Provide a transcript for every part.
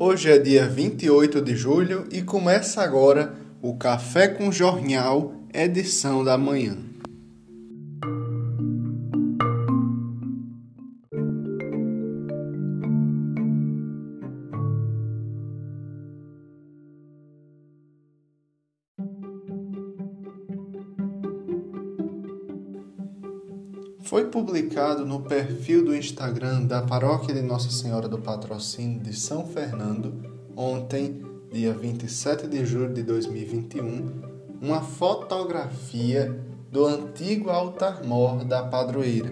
Hoje é dia 28 de julho e começa agora o Café com Jornal, edição da manhã. Foi publicado no perfil do Instagram da Paróquia de Nossa Senhora do Patrocínio de São Fernando, ontem, dia 27 de julho de 2021, uma fotografia do antigo altar-mor da padroeira,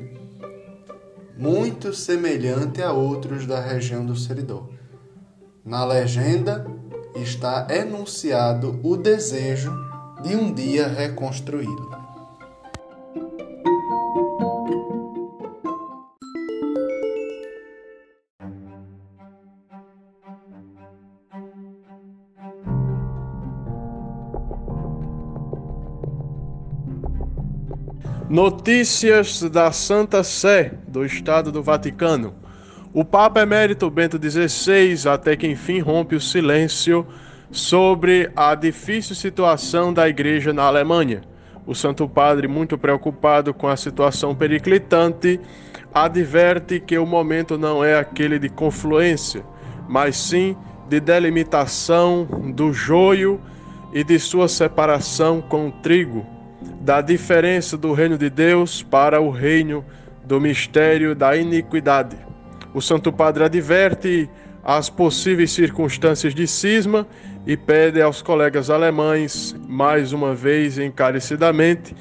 muito semelhante a outros da região do Seridó. Na legenda está enunciado o desejo de um dia reconstruí-lo. Notícias da Santa Sé do Estado do Vaticano. O Papa Emérito Bento XVI até que enfim rompe o silêncio sobre a difícil situação da igreja na Alemanha. O Santo Padre, muito preocupado com a situação periclitante, adverte que o momento não é aquele de confluência, mas sim de delimitação do joio e de sua separação com o trigo da diferença do reino de Deus para o reino do mistério da iniquidade. O Santo Padre adverte as possíveis circunstâncias de cisma e pede aos colegas alemães, mais uma vez encarecidamente,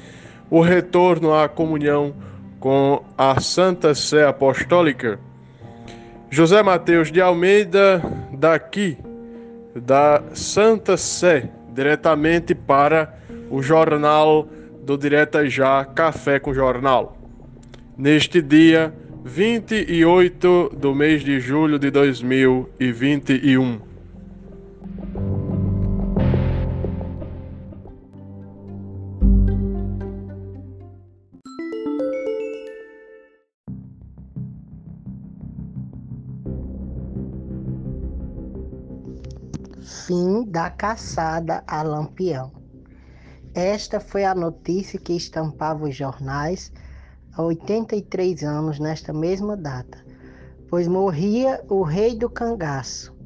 o retorno à comunhão com a Santa Sé Apostólica. José Mateus de Almeida, daqui, da Santa Sé, diretamente para o jornal do Direta Já Café com Jornal. Neste dia 28 do mês de julho de 2021. Fim da caçada a Lampião. Esta foi a notícia que estampava os jornais há 83 anos nesta mesma data, pois morria o rei do cangaço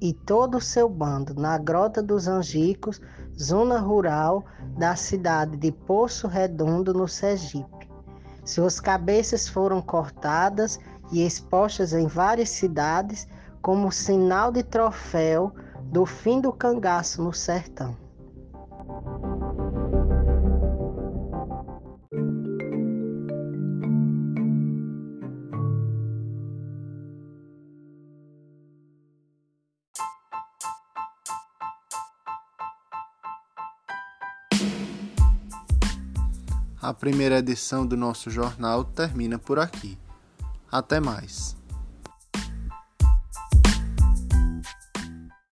e todo o seu bando na Grota dos Angicos, zona rural da cidade de Poço Redondo, no Sergipe. Suas cabeças foram cortadas e expostas em várias cidades como sinal de troféu do fim do cangaço no sertão. A primeira edição do nosso jornal termina por aqui. Até mais.